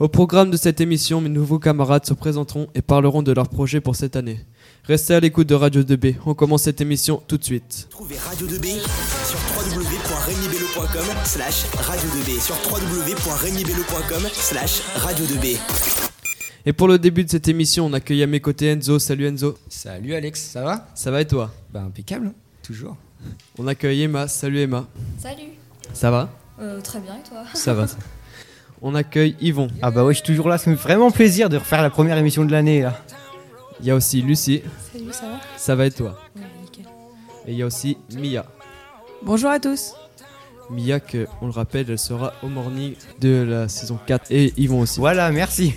Au programme de cette émission, mes nouveaux camarades se présenteront et parleront de leurs projets pour cette année. Restez à l'écoute de Radio 2B. On commence cette émission tout de suite. Trouvez Radio 2B sur slash radio 2B sur www.regnibello.com slash radio 2B. Et pour le début de cette émission, on accueille à mes côtés Enzo. Salut Enzo. Salut Alex, ça va? Ça va et toi? Bah impeccable, hein, toujours. On accueille Emma. Salut Emma. Salut. Ça va? Euh, très bien et toi? Ça va. ça. On accueille Yvon. Ah bah ouais, je suis toujours là, ça me fait vraiment plaisir de refaire la première émission de l'année là. Il y a aussi Lucie. Salut, ça va? Ça va et toi? Ouais, nickel. Et il y a aussi Mia. Bonjour à tous. Mia, que, on le rappelle, elle sera au morning de la saison 4. Et Yvon aussi. Voilà, merci.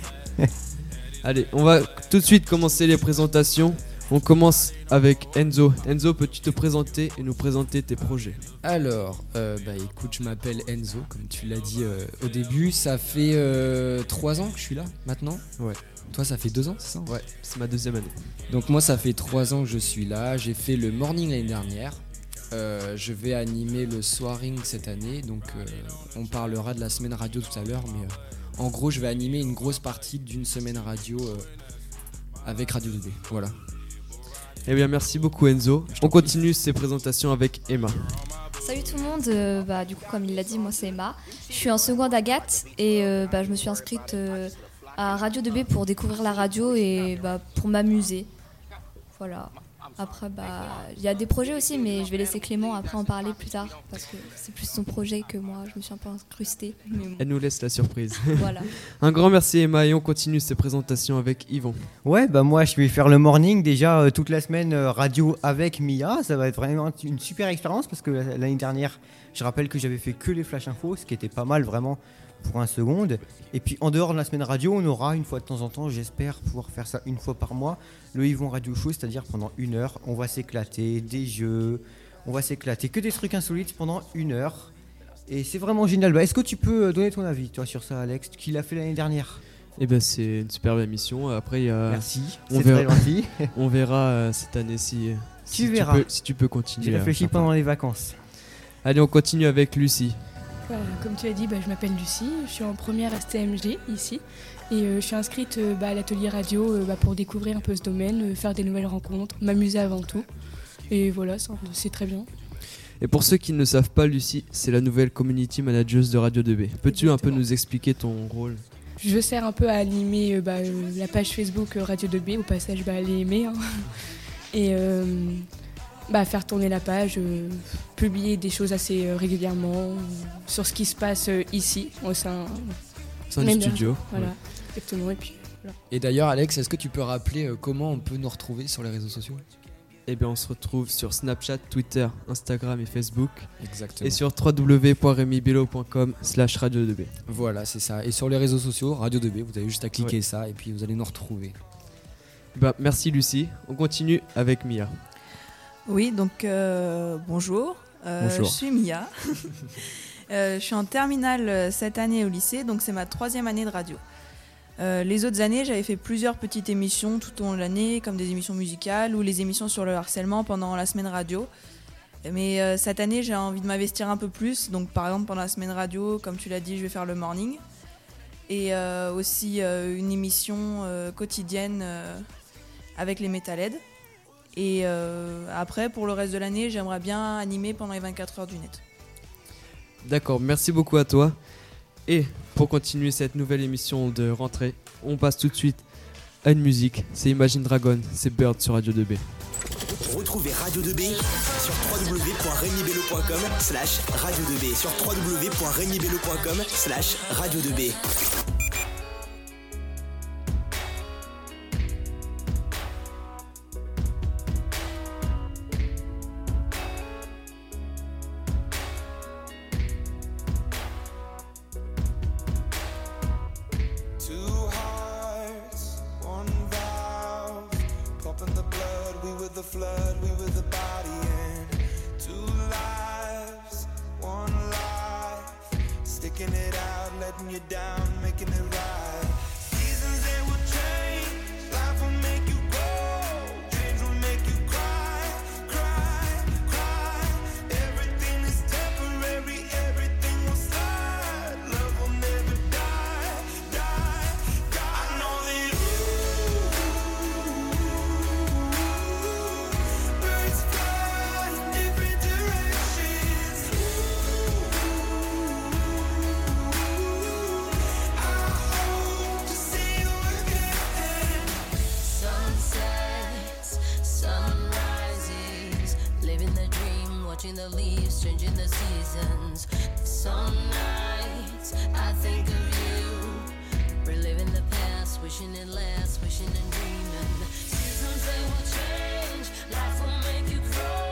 Allez, on va tout de suite commencer les présentations. On commence avec Enzo. Enzo, peux-tu te présenter et nous présenter tes projets? Alors, euh, bah écoute, je m'appelle Enzo, comme tu l'as dit euh, au début. Ça fait euh, trois ans que je suis là maintenant. Ouais. Toi, ça fait deux ans, c'est ça? Ouais, c'est ma deuxième année. Donc moi, ça fait trois ans que je suis là. J'ai fait le morning l'année dernière. Euh, je vais animer le soiring cette année. Donc on parlera de la semaine radio tout à l'heure. Mais en gros, je vais animer une grosse partie d'une semaine radio avec Radio 2B. Voilà. Eh bien, merci beaucoup Enzo. On continue ces présentations avec Emma. Salut tout le monde, euh, bah, du coup comme il l'a dit, moi c'est Emma. Je suis en seconde Agathe et euh, bah, je me suis inscrite euh, à Radio 2B pour découvrir la radio et bah, pour m'amuser. Voilà. Après, bah, il y a des projets aussi, mais je vais laisser Clément après en parler plus tard parce que c'est plus son projet que moi. Je me suis un peu incrustée. Mais bon, Elle nous laisse la surprise. voilà. Un grand merci Emma et on continue ces présentations avec Yvon. Ouais, bah moi je vais faire le morning déjà euh, toute la semaine euh, radio avec Mia. Ça va être vraiment une super expérience parce que la- l'année dernière, je rappelle que j'avais fait que les flash infos, ce qui était pas mal vraiment pour un seconde. Et puis en dehors de la semaine radio, on aura une fois de temps en temps, j'espère pouvoir faire ça une fois par mois, le Yvon Radio Show, c'est-à-dire pendant une heure, on va s'éclater, des jeux, on va s'éclater, que des trucs insolites pendant une heure. Et c'est vraiment génial. Bah, Est-ce que tu peux euh, donner ton avis toi sur ça, Alex, qui l'a fait l'année dernière? Eh bien, c'est une superbe émission. Après, il y a- Merci, on très verra. gentil. on verra euh, cette année si, si verras. peux, si tu peux continuer. J'ai réfléchi faire pendant les vacances. Allez, on continue avec Lucie. Voilà, comme tu as dit, bah, je m'appelle Lucie, je suis en première STMG ici et euh, je suis inscrite euh, bah, à l'atelier radio euh, bah, pour découvrir un peu ce domaine, faire des nouvelles rencontres, m'amuser avant tout. Et voilà, c'est très bien. Et pour ceux qui ne savent pas, Lucie, c'est la nouvelle community manager de Radio 2B. Peux-tu un peu nous expliquer ton rôle? Je sers un peu à animer bah, la page Facebook Radio 2B, au passage, bah, allez aimer. hein. Et bah, faire tourner la page, euh, publier des choses assez euh, régulièrement euh, sur ce qui se passe euh, ici, au sein. Même studio. Voilà, Ouais. exactement. Et puis, Et d'ailleurs, Alex, est-ce que tu peux rappeler euh, comment on peut nous retrouver sur les réseaux sociaux? Eh bien, on se retrouve sur Snapchat, Twitter, Instagram et Facebook. Exactement. Et sur www.remibello.com slash radio 2B. Voilà, c'est ça. Et sur les réseaux sociaux, Radio 2B, vous avez juste à cliquer ça et puis vous allez nous retrouver. Bah, merci Lucie. On continue avec Mia. Oui, donc euh, bonjour. Euh, Bonjour. Je suis Mia. Euh, je suis en terminale cette année au lycée, donc c'est ma troisième année de radio. Les autres années, j'avais fait plusieurs petites émissions tout au long de l'année, comme des émissions musicales ou les émissions sur le harcèlement pendant la semaine radio. Mais cette année, j'ai envie de m'investir un peu plus. Donc, par exemple, pendant la semaine radio, comme tu l'as dit, je vais faire le morning. Et aussi une émission quotidienne avec les Metalheads. Et euh, après, pour le reste de l'année, j'aimerais bien animer pendant les 24 heures du net. D'accord, merci beaucoup à toi. Et pour continuer cette nouvelle émission de rentrée, on passe tout de suite à une musique. C'est Imagine Dragon, c'est Bird sur Radio 2B. Retrouvez Radio 2B sur slash radio2b sur slash radio2b. down, making it right. Changing the seasons. Some nights I think of you, reliving the past, wishing it lasts, wishing and dreaming. Seasons they will change, life will make you grow,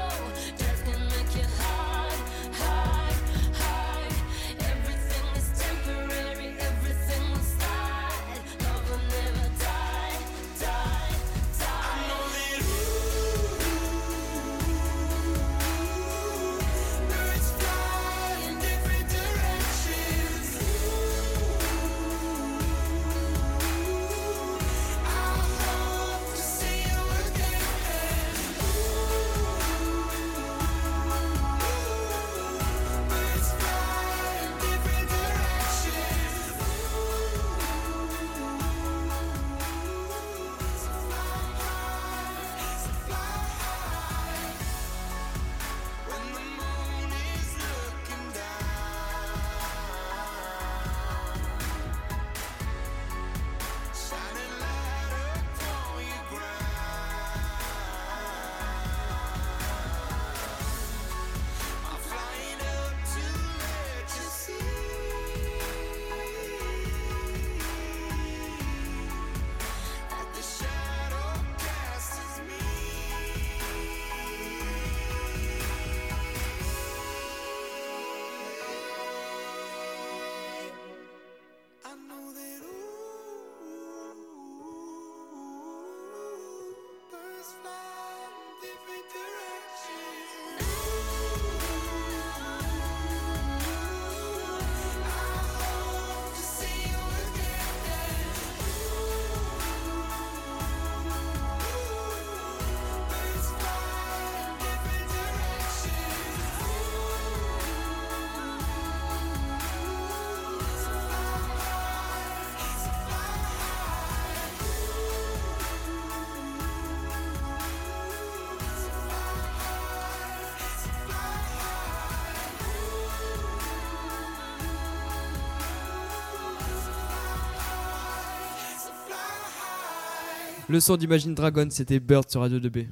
Le son d'Imagine Dragon, c'était Bird sur Radio 2B.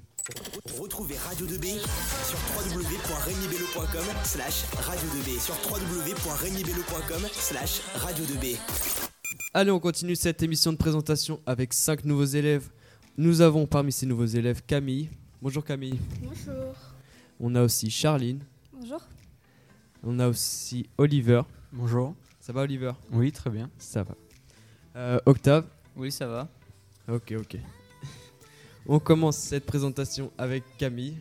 Retrouvez Radio 2B sur www.regnibello.com slash radio 2B sur www.regnibello.com slash radio 2B. Allez, on continue cette émission de présentation avec 5 nouveaux élèves. Nous avons parmi ces nouveaux élèves Camille. Bonjour Camille. Bonjour. On a aussi Charline. Bonjour. On a aussi Oliver. Bonjour. Ça va Oliver? Oui, très bien. Ça va. Euh, Octave? Oui, ça va. Ok, ok. On commence cette présentation avec Camille.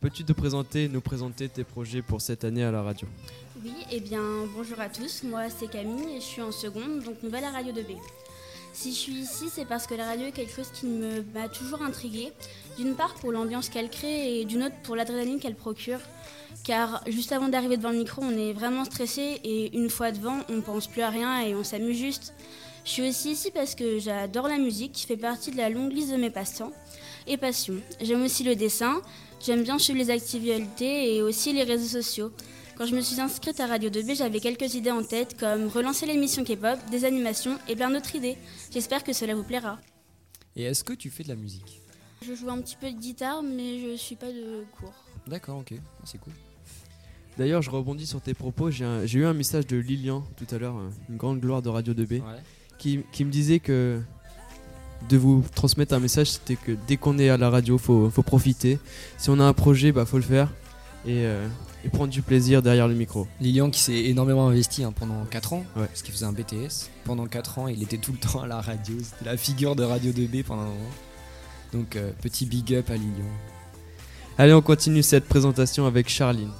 Peux-tu te présenter, nous présenter tes projets pour cette année à la radio? Oui, eh bien, bonjour à tous. Moi, c'est Camille et je suis en seconde, donc nouvelle à Radio 2B. Si je suis ici, c'est parce que la radio est quelque chose qui m'a toujours intriguée. D'une part pour l'ambiance qu'elle crée et d'une autre pour l'adrénaline qu'elle procure. Car juste avant d'arriver devant le micro, on est vraiment stressé et une fois devant, on ne pense plus à rien et on s'amuse juste. Je suis aussi ici parce que j'adore la musique, qui fait partie de la longue liste de mes passe-temps et passions. J'aime aussi le dessin, j'aime bien suivre les actualités et aussi les réseaux sociaux. Quand je me suis inscrite à Radio 2B, j'avais quelques idées en tête, comme relancer l'émission K-pop, des animations et plein d'autres idées. J'espère que cela vous plaira. Et est-ce que tu fais de la musique? Je joue un petit peu de guitare, mais je suis pas de cours. D'accord, ok, c'est cool. D'ailleurs, je rebondis sur tes propos. J'ai eu un message de Lilian tout à l'heure, euh, une grande gloire de Radio 2B, Ouais. Qui, qui me disait que de vous transmettre un message, c'était que dès qu'on est à la radio, faut, faut profiter. Si on a un projet, bah faut le faire et, euh, et prendre du plaisir derrière le micro. Lilian qui s'est énormément investi hein, pendant 4 ans, Ouais. parce qu'il faisait un BTS. Pendant 4 ans, il était tout le temps à la radio. C'était la figure de Radio 2B pendant un moment. Donc, euh, petit big up à Lilian. Allez, on continue cette présentation avec Charline.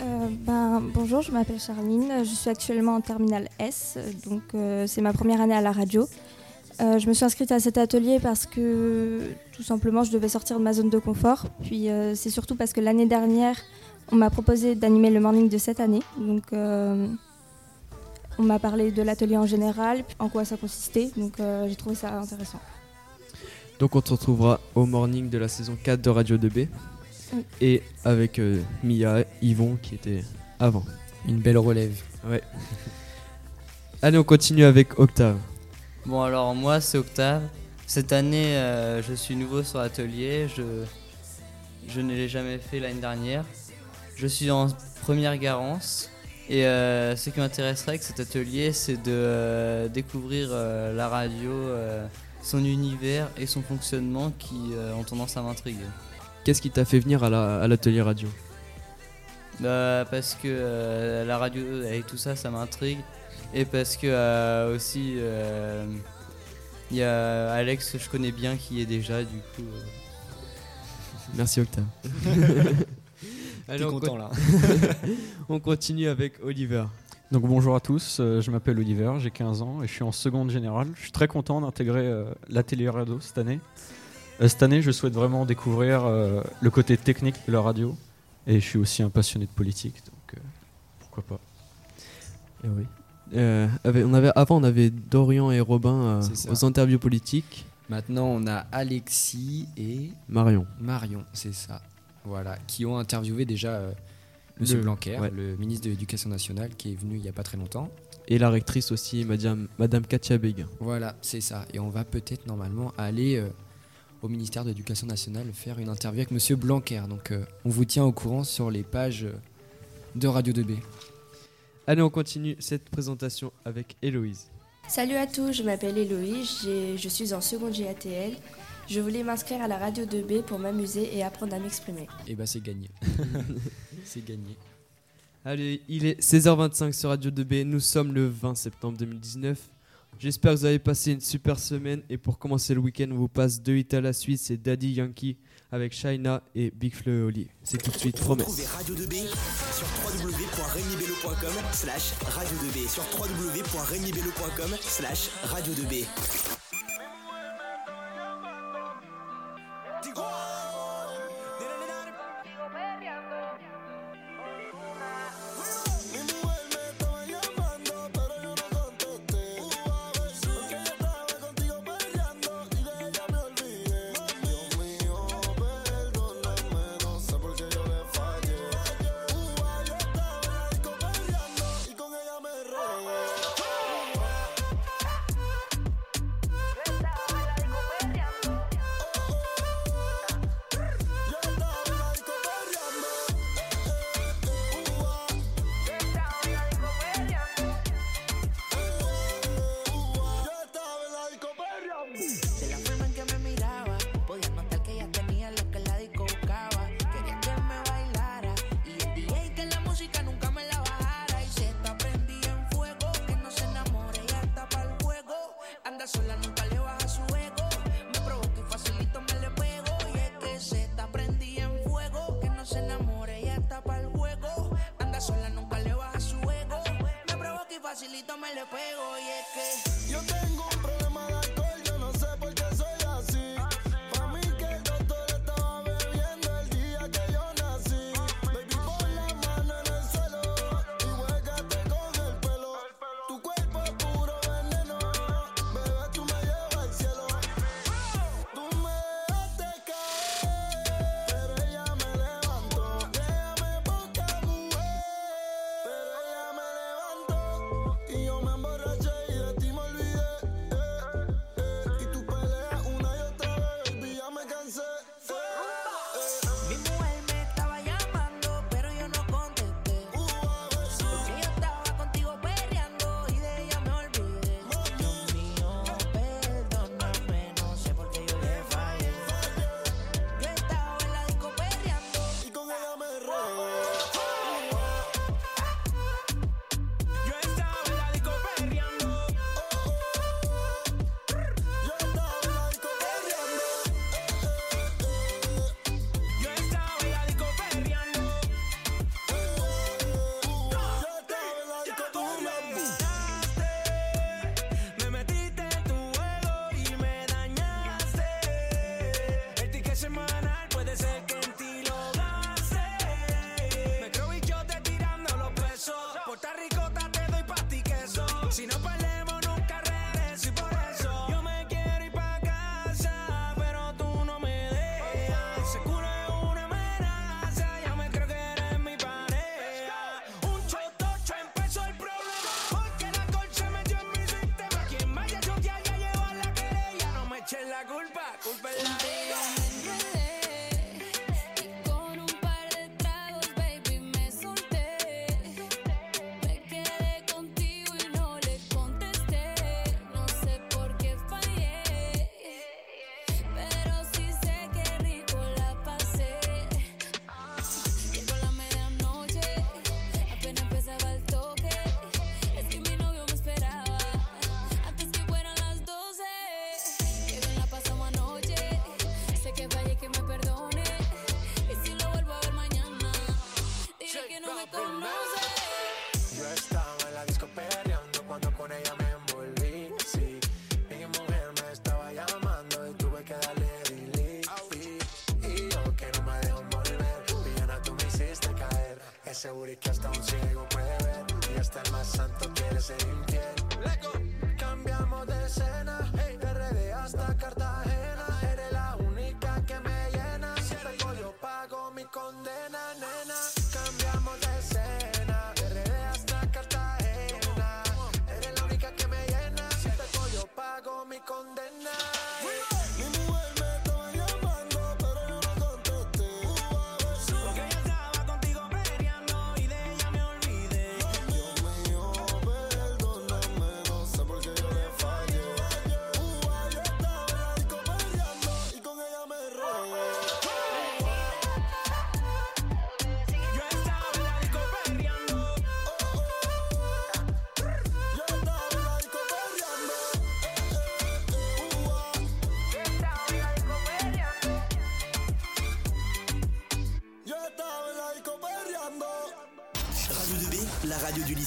Euh, ben, bonjour, je m'appelle Charline, je suis actuellement en terminale S, donc euh, c'est ma première année à la radio. Euh, je me suis inscrite à cet atelier parce que tout simplement je devais sortir de ma zone de confort. Puis c'est surtout parce que l'année dernière on m'a proposé d'animer le morning de cette année. Donc on m'a parlé de l'atelier en général, en quoi ça consistait. Donc j'ai trouvé ça intéressant. Donc on se retrouvera au morning de la saison 4 de Radio 2B. Oui. Et avec euh, Mia, Yvon qui était avant. Une belle relève. Ouais. Allez, on continue avec Octave. Bon, alors moi, c'est Octave. Cette année, euh, je suis nouveau sur l'atelier. Je, je ne l'ai jamais fait l'année dernière. Je suis en première garance. Et euh, ce qui m'intéresserait avec cet atelier, c'est de euh, découvrir euh, la radio, euh, son univers et son fonctionnement qui euh, ont tendance à m'intriguer. Qu'est-ce qui t'a fait venir à la- à l'atelier radio? Bah, parce que euh, la radio et tout ça, ça m'intrigue. Et parce que euh, aussi, euh, il y a Alex que je connais bien qui est déjà, du coup. euh, Merci Octave. T'es on content, con- là. on continue avec Oliver. Donc bonjour à tous, euh, je m'appelle Oliver, j'ai 15 ans et je suis en seconde générale. Je suis très content d'intégrer euh, l'atelier radio cette année. Euh, cette année, je souhaite vraiment découvrir euh, le côté technique de la radio et je suis aussi un passionné de politique, donc euh, pourquoi pas. Eh oui. Euh, on avait, avant, on avait Dorian et Robin euh, aux interviews politiques. Maintenant, on a Alexis et Marion. Marion, c'est ça. Voilà, qui ont interviewé déjà euh, Monsieur Le- Blanquer, ouais. le ministre de l'Éducation nationale, qui est venu il y a pas très longtemps. Et la rectrice aussi, Madame, Madame Katia Béguin. Voilà, c'est ça. Et on va peut-être normalement aller euh, au ministère de l'Éducation nationale faire une interview avec Monsieur Blanquer. Donc, euh, on vous tient au courant sur les pages euh, de Radio 2B. Allez, on continue cette présentation avec Héloïse. Salut à tous, je m'appelle Héloïse, je suis en seconde GATL. Je voulais m'inscrire à la radio 2B pour m'amuser et apprendre à m'exprimer. Et bah, c'est gagné. c'est gagné. Allez, il est 16h25 sur Radio 2B. Nous sommes le 20 septembre 2019. J'espère que vous avez passé une super semaine et pour commencer le week-end, on vous passe deux hits à la suite, c'est Daddy Yankee avec Shaina et Big Flo et Oli. C'est tout de suite promesse. Radio 2B sur www.regnibello.com slash radio2b sur www.regnibello.com slash radio2b. seguro y que hasta un ciego puede ver. Y hasta el más santo quiere ser infiel. Leco. Cambiamos de escena, hey. de RD hasta Cartagena. Eres la única que me llena. Si te yo pago mi condena, nena. Cambiamos de escena, de RD hasta Cartagena. Eres la única que me llena. Si te yo pago mi condena.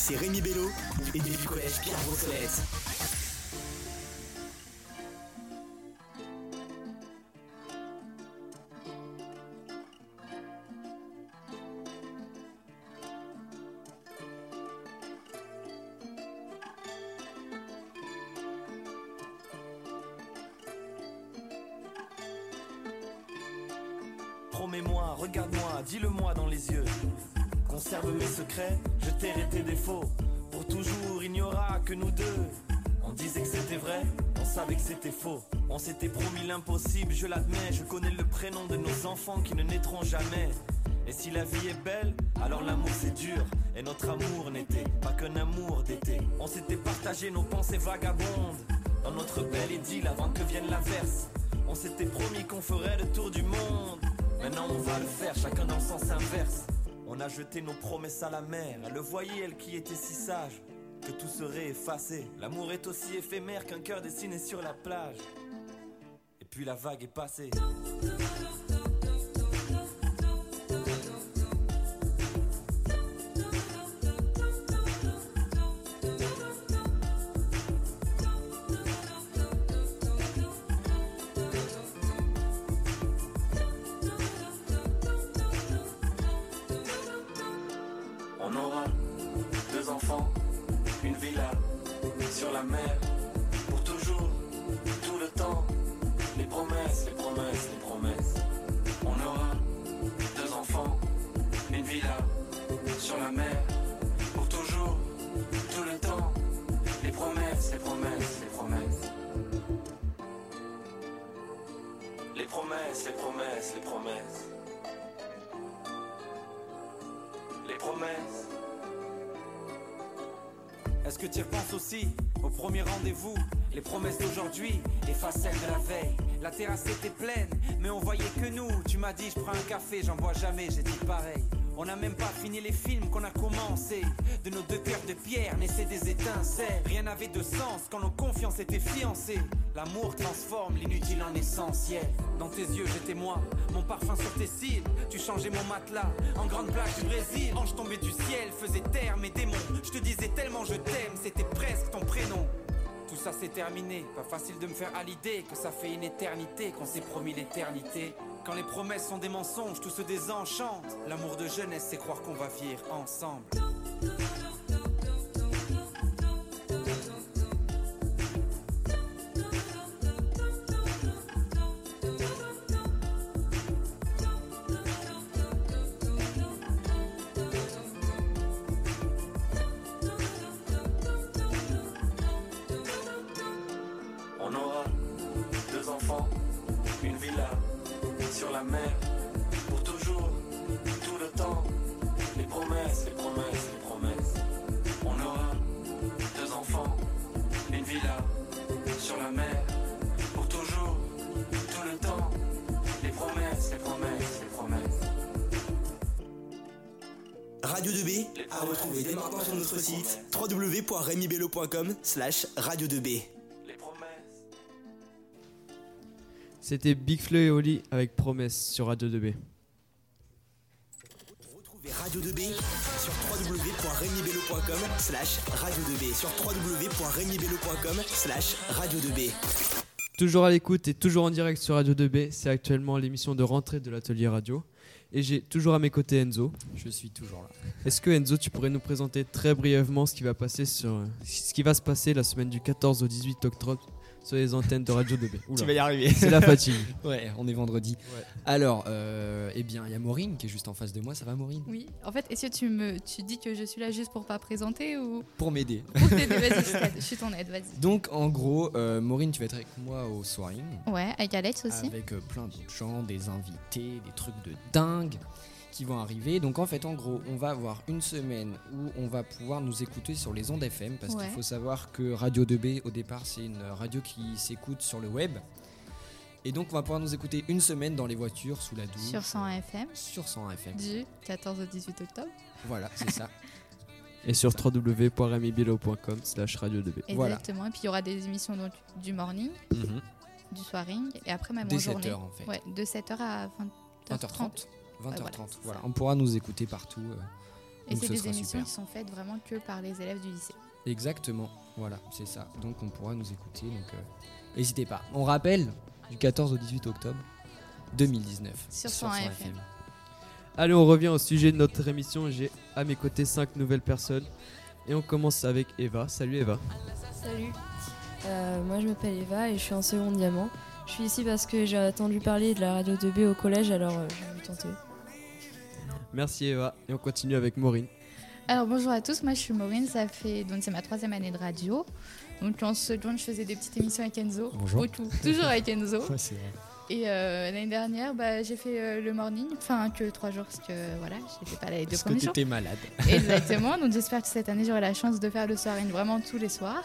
Lycée Rémi Bello et du collège Pierre Brossolette. Promets-moi, regarde-moi, dis-le-moi dans les yeux. Conserve mes secrets, je tairai tes défauts. Pour toujours, il n'y aura que nous deux. On disait que c'était vrai, on savait que c'était faux. On s'était promis l'impossible, je l'admets. Je connais le prénom de nos enfants qui ne naîtront jamais. Et si la vie est belle, alors l'amour c'est dur. Et notre amour n'était pas qu'un amour d'été. On s'était partagé nos pensées vagabondes. Dans notre belle idylle avant que vienne l'averse. On s'était promis qu'on ferait le tour du monde. Maintenant on va le faire, chacun dans le sens inverse. A nos promesses à la mer. Elle le voyait, elle qui était si sage, que tout serait effacé. L'amour est aussi éphémère qu'un cœur dessiné sur la plage. Et puis la vague est passée. La mer, pour toujours, tout le temps. Les promesses, les promesses, les promesses. On aura deux enfants, une villa sur la mer, pour toujours, tout le temps. Les promesses, les promesses, les promesses. Les promesses, les promesses, les promesses. Les promesses. Est-ce que tu repenses aussi? au premier rendez-vous Les promesses d'aujourd'hui effacent celles de la veille. La terrasse était pleine, mais on voyait que nous. Tu m'as dit, je prends un café, j'en bois jamais, j'ai dit pareil. On n'a même pas fini les films qu'on a commencé. De nos deux cœurs de pierre naissaient des étincelles. Rien n'avait de sens quand nos confiances étaient fiancées. L'amour transforme l'inutile en essentiel. Dans tes yeux, j'étais moi, mon parfum sur tes cils. Tu changeais mon matelas en grande plage du Brésil. Ange tombé du ciel, faisait taire mes démons. Je te disais tellement je t'aime, c'était presque ton prénom. Tout ça c'est terminé, pas facile de me faire à l'idée que ça fait une éternité qu'on s'est promis l'éternité. Quand les promesses sont des mensonges, tout se désenchante. L'amour de jeunesse, c'est croire qu'on va vivre ensemble. www.remibello.com slash radio 2B. C'était Big Flo et Oli avec Promesse sur Radio 2B. Retrouvez Radio 2B sur www.remibello.com slash radio 2B sur www.remibello.com slash radio 2B. Toujours à l'écoute et toujours en direct sur Radio 2B, c'est actuellement l'émission de rentrée de l'atelier radio. Et j'ai toujours à mes côtés Enzo. Je suis toujours là. Est-ce que Enzo, tu pourrais nous présenter très brièvement ce qui va, passer sur, ce qui va se passer la semaine du 14 au 18 octobre sur les antennes de Radio 2B. Oula. Tu vas y arriver. C'est la fatigue. ouais, on est vendredi. Alors, euh, eh bien, il y a Maureen qui est juste en face de moi. Ça va, Maureen? Oui, en fait, est-ce que tu me tu dis que je suis là juste pour pas présenter ou Pour m'aider. pour t'aider Vas-y, je suis ton aide, vas-y. Donc, en gros, euh, Maureen, tu vas être avec moi au soirée. Ouais, avec Alex aussi. Avec euh, plein d'autres gens, des invités, des trucs de dingue qui vont arriver. Donc en fait, en gros, on va avoir une semaine où on va pouvoir nous écouter sur les ondes FM parce Ouais. qu'il faut savoir que Radio 2B au départ, c'est une radio qui s'écoute sur le web. Et donc on va pouvoir nous écouter une semaine dans les voitures, sous la douche. Sur 100 FM. Sur 100 FM. Du 14 au 18 octobre. Voilà, c'est ça. Et sur www.remibilo.com slash radio 2B. Exactement. Et puis il y aura des émissions donc, du morning, Mhm. du soiring, et après même en journée. 7 heures, en fait. Ouais, de 7h à 20h30. 20h30. 20h30. Ouais, voilà. On pourra nous écouter partout. euh, Et c'est ce des émissions super. qui sont faites vraiment que par les élèves du lycée. Exactement, voilà, c'est ça. Donc on pourra nous écouter, donc euh, n'hésitez pas. On rappelle, du 14 au 18 octobre 2019. Sur 100 FM. Allez, on revient au sujet de notre émission. J'ai à mes côtés 5 nouvelles personnes. Et on commence avec Eva. Salut Eva. Salut, Euh, moi je m'appelle Eva et je suis en seconde diamant. Je suis ici parce que j'ai entendu parler de la radio 2B au collège alors euh, j'ai voulu tenter. Merci Eva. Et on continue avec Maureen. Alors bonjour à tous, moi je suis Maureen, ça fait donc c'est ma troisième année de radio. Donc en seconde je faisais des petites émissions avec Enzo. Bonjour. Toujours avec Enzo. Ouais, c'est vrai. Et euh, l'année dernière, bah, j'ai fait euh, le morning, enfin que trois jours parce que voilà, j'étais pas là les deux Parce que premiers jours. t'étais malade. Exactement. Donc j'espère que cette année j'aurai la chance de faire le soirée vraiment tous les soirs.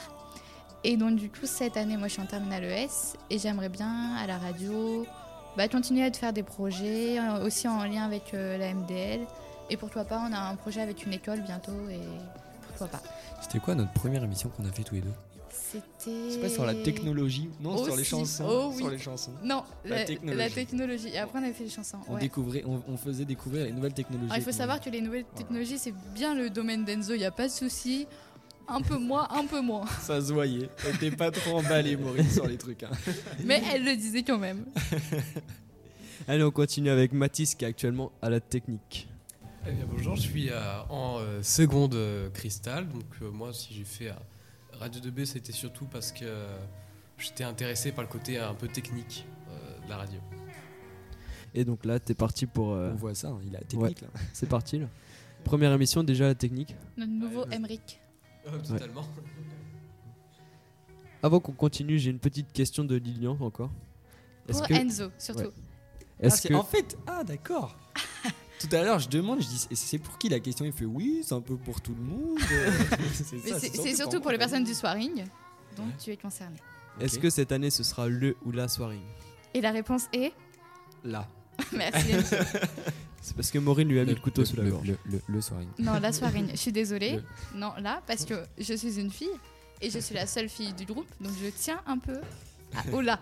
Et donc du coup cette année, moi je suis en terminale ES et j'aimerais bien à la radio bah, continuer à te faire des projets euh, aussi en lien avec euh, la MDL. Et pourquoi pas, on a un projet avec une école bientôt et pourquoi pas. C'était quoi notre première émission qu'on a fait tous les deux? C'était. C'est pas sur la technologie? Non, sur les chansons. Oh, oui. Sur les chansons. Non, La la, technologie. la technologie. Et après on avait fait les chansons. On ouais. découvrait, on, on faisait découvrir les nouvelles technologies. Alors, il faut savoir que les nouvelles technologies, c'est bien le domaine d'Enzo, il n'y a pas de souci. Un peu moins, un peu moins. Ça se voyait. Elle était pas trop emballée, Maurice, sur les trucs. hein. Mais elle le disait quand même. Allez, on continue avec Mathis qui est actuellement à la technique. Eh bien, bonjour, je suis euh, en euh, seconde euh, cristal. Donc, euh, moi, si j'ai fait euh, Radio 2B, c'était surtout parce que euh, j'étais intéressé par le côté un peu technique euh, de la radio. Et donc là, t'es parti pour. euh, On voit ça, hein, il a la technique, là. C'est parti là. Première émission déjà la technique. Notre nouveau Emric. Euh, totalement. Avant qu'on continue, j'ai une petite question de Lilian encore. Pour Enzo, surtout. Ah, Est-ce que En fait, ah d'accord. Tout à l'heure, je demande, je dis, c'est pour qui la question? Il fait oui, c'est un peu pour tout le monde. c'est surtout pour les personnes du soiring, donc tu es concerné. est-ce que cette année ce sera le ou la soirée Et la réponse est Là. Merci. C'est parce que Maureen lui a mis le, couteau sous la le- gorge. Le, le, le soirée. Non, la soirée. Je suis désolée. Le- Non, là, parce que je suis une fille et je suis la seule fille du groupe, donc je tiens un peu à, au là.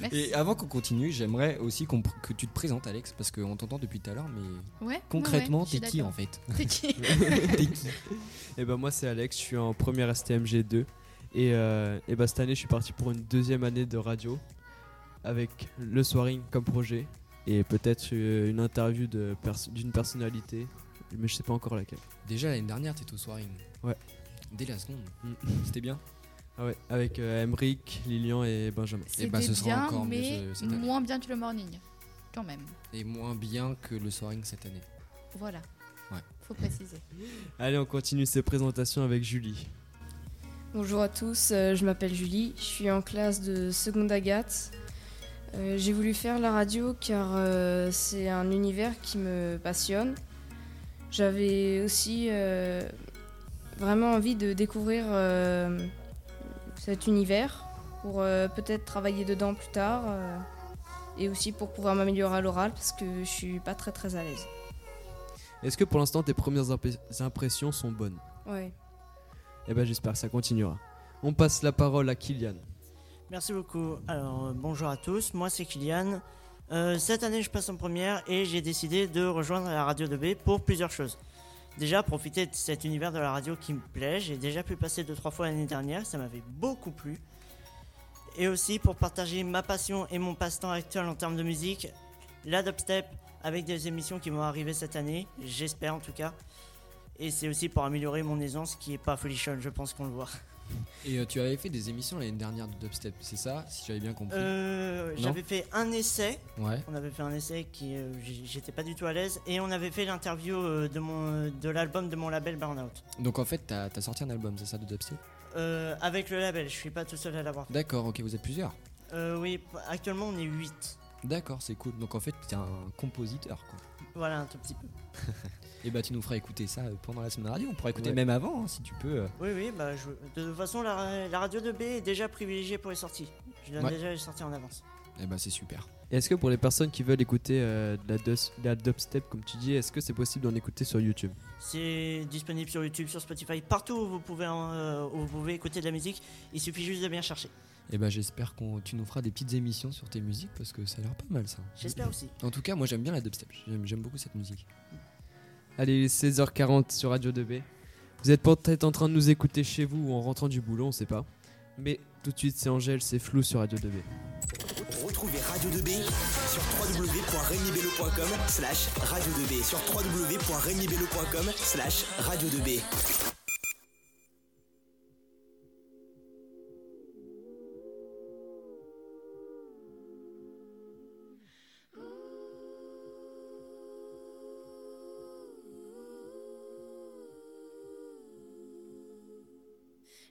Merci. Et avant qu'on continue, j'aimerais aussi que tu te présentes, Alex, parce qu'on t'entend depuis tout à l'heure, mais Ouais, concrètement, ouais, ouais, t'es qui en fait T'es qui T'es qui Et ben moi c'est Alex, je suis en première STMG 2 et, euh, et bah cette année je suis parti pour une deuxième année de radio avec le soiring comme projet et peut-être euh, une interview pers- d'une personnalité, mais je sais pas encore laquelle. Déjà l'année dernière, t'étais au soirée. Ouais. Dès la seconde. Mm. C'était bien. Ah ouais, avec euh, Emric, Lilian et Benjamin. C'était bah, ce sera bien, encore mieux mais ce- cette année. moins bien que le morning, quand même. Et moins bien que le soirée cette année. Voilà. Ouais. Faut préciser. Allez, on continue ces présentations avec Julie. Bonjour à tous, euh, je m'appelle Julie, je suis en classe de seconde Agathe. Euh, J'ai voulu faire la radio car euh, c'est un univers qui me passionne. J'avais aussi euh, vraiment envie de découvrir cet univers pour peut-être travailler dedans plus tard et aussi pour pouvoir m'améliorer à l'oral parce que je suis pas très très à l'aise. Est-ce que pour l'instant tes premières imp- impressions sont bonnes? Ouais. Eh ben j'espère que ça continuera. On passe la parole à Kylian. Merci beaucoup. Alors, euh, bonjour à tous, moi c'est Kylian. Euh, cette année, je passe en première et j'ai décidé de rejoindre la radio 2B pour plusieurs choses. Déjà, profiter de cet univers de la radio qui me plaît. J'ai déjà pu passer deux trois fois l'année dernière, ça m'avait beaucoup plu. Et aussi pour partager ma passion et mon passe-temps actuel en termes de musique, la dubstep avec des émissions qui vont arriver cette année, j'espère en tout cas. Et c'est aussi pour améliorer mon aisance qui est pas folichonne, je pense qu'on le voit. Et euh, tu avais fait des émissions l'année dernière de dubstep, c'est ça, si j'avais bien compris Euh, J'avais fait un essai. Ouais. On avait fait un essai qui euh, j'étais pas du tout à l'aise et on avait fait l'interview de mon de l'album de mon label Burnout. Donc en fait, t'as as sorti un album, c'est ça, de dubstep? Euh, avec le label, je suis pas tout seul à l'avoir. D'accord, ok, vous êtes plusieurs. Euh, oui, actuellement on est 8. D'accord, c'est cool. Donc en fait, t'es un compositeur, quoi. Voilà, un tout petit peu. Et bah, tu nous feras écouter ça euh, pendant la semaine radio. On pourra écouter Ouais. même avant, hein, si tu peux. euh. Oui, oui, bah je- de toute façon la, la radio de B est déjà privilégiée pour les sorties. Je donne Ouais. déjà les sorties en avance. Et bah, c'est super. Et est-ce que pour les personnes qui veulent écouter euh, de, la dus- de la dubstep, comme tu dis, est-ce que c'est possible d'en écouter sur YouTube? C'est disponible sur YouTube, sur Spotify, partout où vous pouvez, en- euh, où vous pouvez écouter de la musique. Il suffit juste de bien chercher. Et bah, j'espère que tu nous feras des petites émissions sur tes musiques parce que ça a l'air pas mal ça. J'espère aussi. En tout cas, moi j'aime bien la dubstep. J'aime beaucoup cette musique. Allez, il est 16h40 sur Radio 2B. Vous êtes peut-être en train de nous écouter chez vous ou en rentrant du boulot, on sait pas. Mais tout de suite, c'est Angèle, c'est flou sur Radio 2B. Retrouvez Radio 2B sur www.regnibello.com slash radio 2B sur www.regnibello.com slash radio 2B.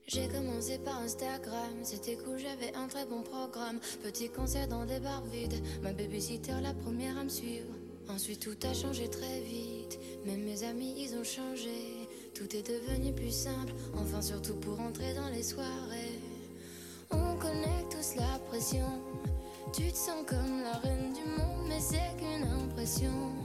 J'ai commencé par Instagram, c'était cool, j'avais un très bon programme. Petit concert dans des bars vides, ma babysitter la première à me suivre. Ensuite tout a changé très vite, même mes amis ils ont changé. Tout est devenu plus simple, enfin surtout pour entrer dans les soirées. On connaît tous la pression, tu te sens comme la reine du monde, mais c'est qu'une impression.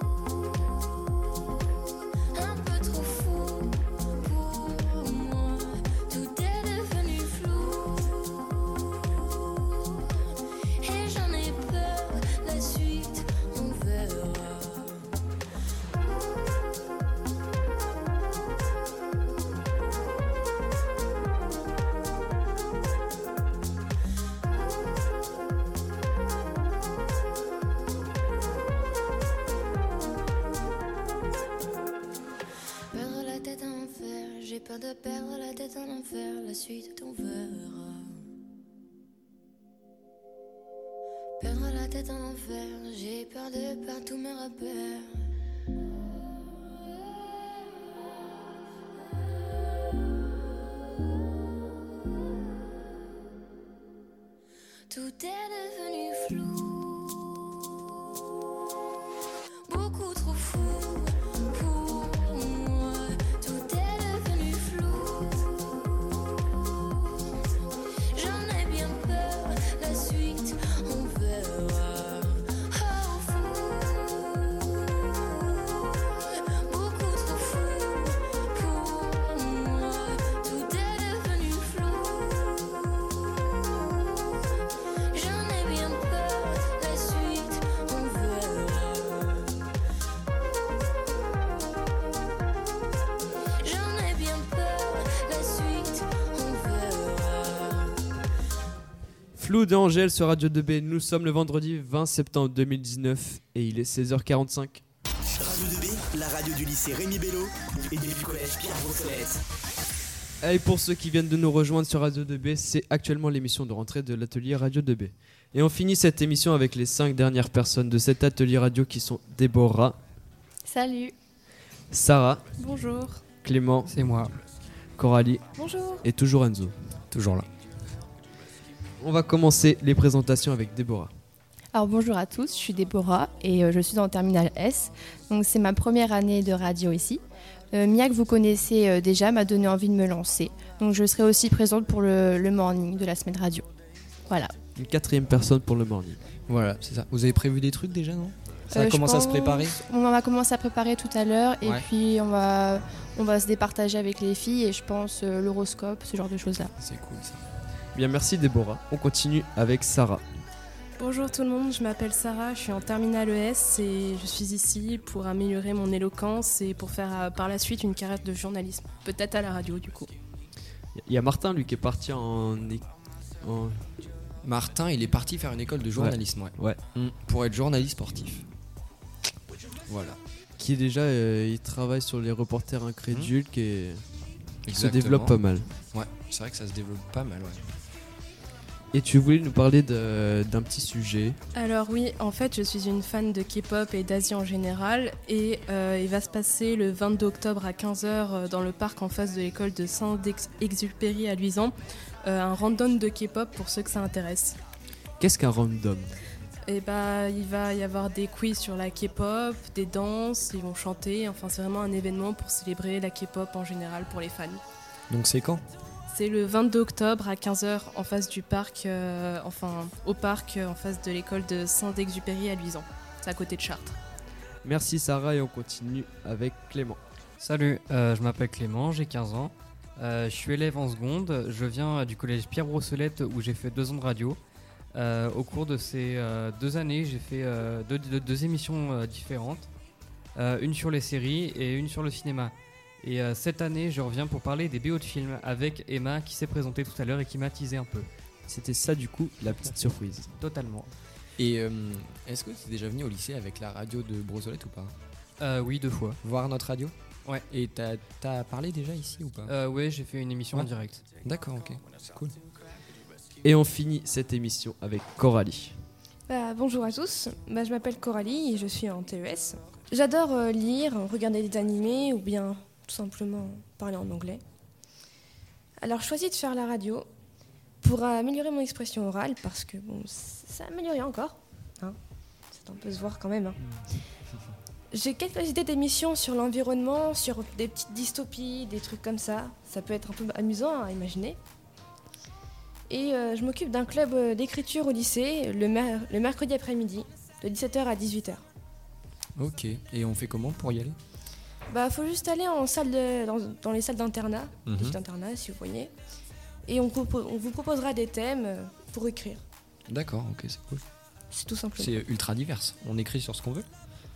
Suite on verra. Perdre la tête en enfer, j'ai peur de perdre tous mes repères. Tout est devenu flou, Flou d'Angèle sur Radio 2B. Nous sommes le vendredi 20 septembre 2019 et il est 16h45. Radio 2B, la radio du lycée Rémi Bello et du collège Pierre Brossolette. Et pour ceux qui viennent de nous rejoindre sur Radio 2B, c'est actuellement l'émission de rentrée de l'atelier Radio 2B. Et on finit cette émission avec les cinq dernières personnes de cet atelier radio qui sont Déborah, Salut. Sarah, Bonjour. Clément, c'est moi, Coralie Bonjour. et toujours Enzo. Toujours là. On va commencer les présentations avec Déborah. Alors bonjour à tous, je suis Déborah et euh, je suis en terminale S. Donc c'est ma première année de radio ici. Euh, Mia que vous connaissez euh, déjà m'a donné envie de me lancer. Donc je serai aussi présente pour le, le morning de la semaine radio. Voilà. Une quatrième personne pour le morning. Voilà, c'est ça. Vous avez prévu des trucs déjà, non? Ça Euh, commencé à se préparer? On va commencer à préparer tout à l'heure et Ouais. puis on va, on va se départager avec les filles et je pense euh, l'horoscope, ce genre de choses là. C'est cool ça. Bien, merci Déborah. On continue avec Sarah. Bonjour tout le monde, je m'appelle Sarah, je suis en terminale ES et je suis ici pour améliorer mon éloquence et pour faire euh, par la suite une carrière de journalisme, peut-être à la radio du coup. Il y a Martin, lui, qui est parti en. en- Martin, il est parti faire une école de journalisme, ouais. Ouais. Mm, Pour être journaliste sportif. Voilà. Qui est déjà. euh, il travaille sur les reporters incrédules, qui, est- qui se développe pas mal. Ouais, c'est vrai que ça se développe pas mal, ouais. Et tu voulais nous parler d'un petit sujet. Alors oui, en fait je suis une fan de K-pop et d'Asie en général et euh, il va se passer le 22 octobre à 15h dans le parc en face de l'école de Saint-Exupéry à Luisan, euh, un random de K-pop pour ceux que ça intéresse. Qu'est-ce qu'un random? Et bah, il va y avoir des quiz sur la K-pop, des danses, ils vont chanter. Enfin, c'est vraiment un événement pour célébrer la K-pop en général pour les fans. Donc c'est quand? C'est le 22 octobre à 15h en face du parc, euh, enfin au parc euh, en face de l'école de Saint-Exupéry à Luisan. C'est à côté de Chartres. Merci Sarah et on continue avec Clément. Salut, euh, je m'appelle Clément, j'ai 15 ans. Euh, je suis élève en seconde. Je viens du collège Pierre Brossolette où j'ai fait deux ans de radio. Euh, au cours de ces euh, deux années, j'ai fait euh, deux, deux- deux émissions euh, différentes. Euh, une sur les séries et une sur le cinéma. Et euh, cette année, je reviens pour parler des BO de films avec Emma qui s'est présentée tout à l'heure et qui m'a teasé un peu. C'était ça du coup, la petite surprise. Totalement. Et euh, est-ce que tu es déjà venu au lycée avec la radio de Brossolette ou pas? Euh, oui, deux fois. Voir notre radio? Ouais. Et t'as as parlé déjà ici ou pas? Euh, ouais, j'ai fait une émission en direct. D'accord, ok. C'est cool. Et on finit cette émission avec Coralie. Bah, bonjour à tous, bah, je m'appelle Coralie et je suis en TES. J'adore euh, lire, regarder des animés ou bien tout simplement parler en anglais. Alors je choisis de faire la radio pour améliorer mon expression orale parce que bon, ça amélioré encore. Hein ça peut se voir quand même. hein. J'ai quelques idées d'émissions sur l'environnement, sur des petites dystopies, des trucs comme ça. Ça peut être un peu amusant à imaginer. Et euh, je m'occupe d'un club euh, d'écriture au lycée le, mer- le mercredi après-midi, de 17h à 18h. Ok. Et on fait comment pour y aller? Bah, faut juste aller en salle de, dans, dans les salles d'internat, Mhm. des internats si vous voyez, et on, vous proposera des thèmes euh, pour écrire. D'accord, ok, c'est cool. C'est tout simplement. C'est ultra divers. On écrit sur ce qu'on veut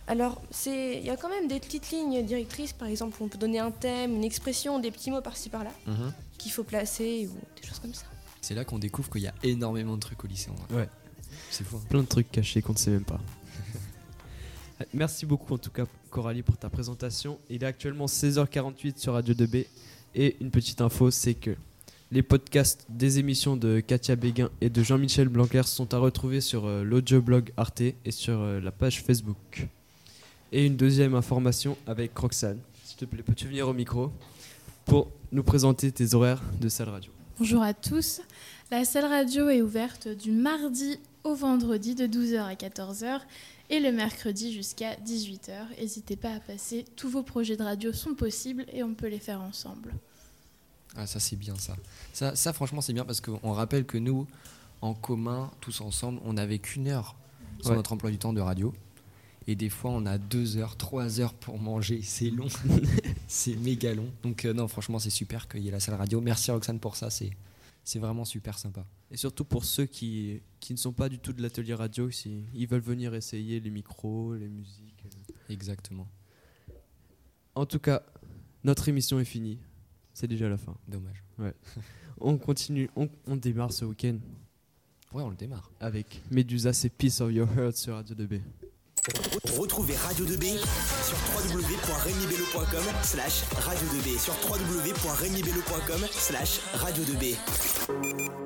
Alors, c'est, il y a quand même des petites lignes directrices, par exemple, on peut donner un thème, une expression, des petits mots par-ci par-là, Mhm. qu'il faut placer ou des choses comme ça. C'est là qu'on découvre qu'il y a énormément de trucs au lycée. En vrai. Ouais. C'est fou. hein. Plein de trucs cachés qu'on ne sait même pas. Merci beaucoup en tout cas Coralie pour ta présentation. Il est actuellement 16h48 sur Radio 2B et une petite info c'est que les podcasts des émissions de Katia Béguin et de Jean-Michel Blanquer sont à retrouver sur euh, l'audioblog Arte et sur euh, la page Facebook. Et une deuxième information avec Roxane. S'il te plaît, peux-tu venir au micro pour nous présenter tes horaires de salle radio? Bonjour à tous. La salle radio est ouverte du mardi au vendredi de 12h à 14h et le mercredi jusqu'à 18h. N'hésitez pas à passer, tous vos projets de radio sont possibles et on peut les faire ensemble. Ah, ça, c'est bien ça. Ça, ça franchement, c'est bien parce qu'on rappelle que nous, en commun, tous ensemble, on n'avait qu'une heure sur Ouais. notre emploi du temps de radio. Et des fois, on a deux heures, trois heures pour manger. C'est long. c'est méga long. Donc, euh, non, franchement, c'est super qu'il y ait la salle radio. Merci Roxane pour ça. C'est, c'est vraiment super sympa. Et surtout pour ceux qui, qui ne sont pas du tout de l'atelier radio, si ils veulent venir essayer les micros, les musiques. euh. Exactement. En tout cas, notre émission est finie. C'est déjà la fin. Dommage. Ouais. on continue, on, on démarre ce week-end. Ouais, on le démarre. Avec Medusa, c'est Peace of Your Heart sur Radio 2B. Retrouvez Radio 2B sur www.regnibello.com slash radio2b sur www.regnibello.com slash radio2b.